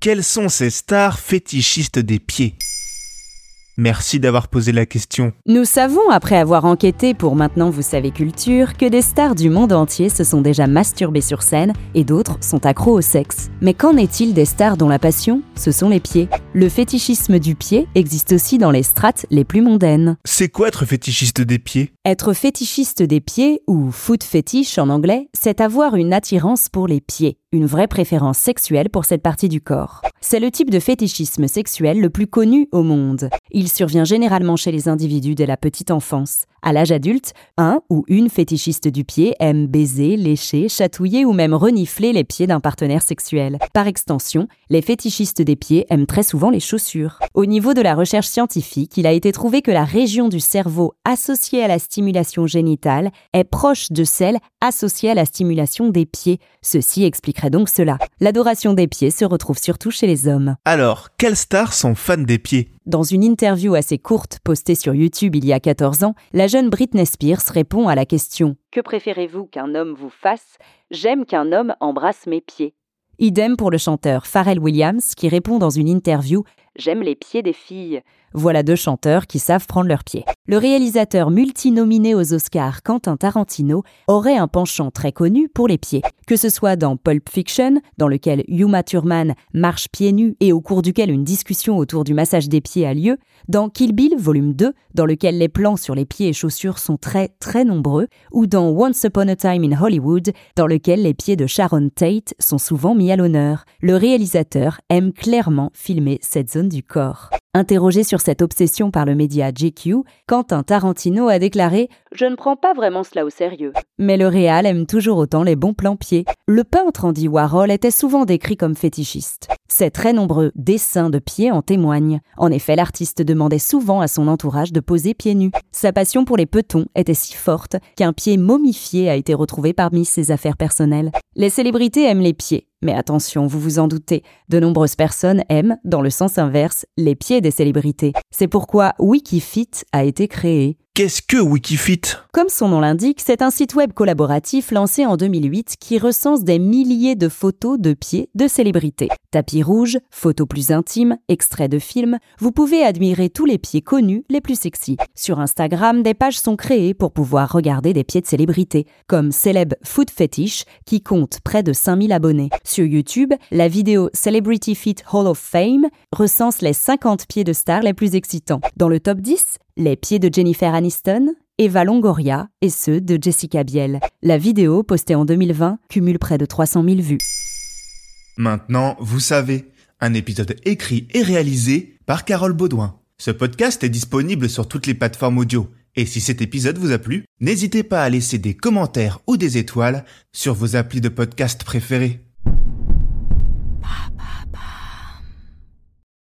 Quelles sont ces stars fétichistes des pieds? Merci d'avoir posé la question. Nous savons, après avoir enquêté pour Maintenant Vous savez Culture, que des stars du monde entier se sont déjà masturbées sur scène et d'autres sont accros au sexe. Mais qu'en est-il des stars dont la passion, ce sont les pieds? Le fétichisme du pied existe aussi dans les strates les plus mondaines. C'est quoi être fétichiste des pieds? Être fétichiste des pieds, ou foot fétiche en anglais, c'est avoir une attirance pour les pieds une vraie préférence sexuelle pour cette partie du corps. C'est le type de fétichisme sexuel le plus connu au monde. Il survient généralement chez les individus dès la petite enfance. À l'âge adulte, un ou une fétichiste du pied aime baiser, lécher, chatouiller ou même renifler les pieds d'un partenaire sexuel. Par extension, les fétichistes des pieds aiment très souvent les chaussures. Au niveau de la recherche scientifique, il a été trouvé que la région du cerveau associée à la stimulation génitale est proche de celle associée à la stimulation des pieds. Ceci expliquerait donc cela. L'adoration des pieds se retrouve surtout chez les hommes. Alors, quelles stars sont fans des pieds? Dans une interview assez courte postée sur YouTube il y a 14 ans, la jeune Britney Spears répond à la question Que préférez-vous qu'un homme vous fasse? J'aime qu'un homme embrasse mes pieds. Idem pour le chanteur Pharrell Williams qui répond dans une interview J'aime les pieds des filles. Voilà deux chanteurs qui savent prendre leurs pieds. Le réalisateur multinominé aux Oscars Quentin Tarantino aurait un penchant très connu pour les pieds. Que ce soit dans Pulp Fiction, dans lequel Yuma Thurman marche pieds nus et au cours duquel une discussion autour du massage des pieds a lieu, dans Kill Bill volume 2, dans lequel les plans sur les pieds et chaussures sont très très nombreux, ou dans Once Upon a Time in Hollywood, dans lequel les pieds de Sharon Tate sont souvent mis à l'honneur. Le réalisateur aime clairement filmer cette zone du corps. Interrogé sur cette obsession par le média GQ, Quentin Tarantino a déclaré Je ne prends pas vraiment cela au sérieux. Mais le réal aime toujours autant les bons plans pieds. Le peintre Andy Warhol était souvent décrit comme fétichiste. Ses très nombreux dessins de pieds en témoignent. En effet, l'artiste demandait souvent à son entourage de poser pieds nus. Sa passion pour les petons était si forte qu'un pied momifié a été retrouvé parmi ses affaires personnelles. Les célébrités aiment les pieds, mais attention, vous vous en doutez, de nombreuses personnes aiment, dans le sens inverse, les pieds des célébrités. C'est pourquoi Wikifit a été créé. Qu'est-ce que Wikifit Comme son nom l'indique, c'est un site web collaboratif lancé en 2008 qui recense des milliers de photos de pieds de célébrités. Tapis rouge, photos plus intimes, extraits de films, vous pouvez admirer tous les pieds connus les plus sexy. Sur Instagram, des pages sont créées pour pouvoir regarder des pieds de célébrités, comme Celeb Foot Fetish qui compte près de 5000 abonnés. Sur YouTube, la vidéo Celebrity Feet Hall of Fame recense les 50 pieds de stars les plus excitants. Dans le top 10, les pieds de Jennifer Aniston, Eva Longoria et ceux de Jessica Biel. La vidéo, postée en 2020, cumule près de 300 000 vues. Maintenant, vous savez, un épisode écrit et réalisé par Carole Baudouin. Ce podcast est disponible sur toutes les plateformes audio. Et si cet épisode vous a plu, n'hésitez pas à laisser des commentaires ou des étoiles sur vos applis de podcast préférés.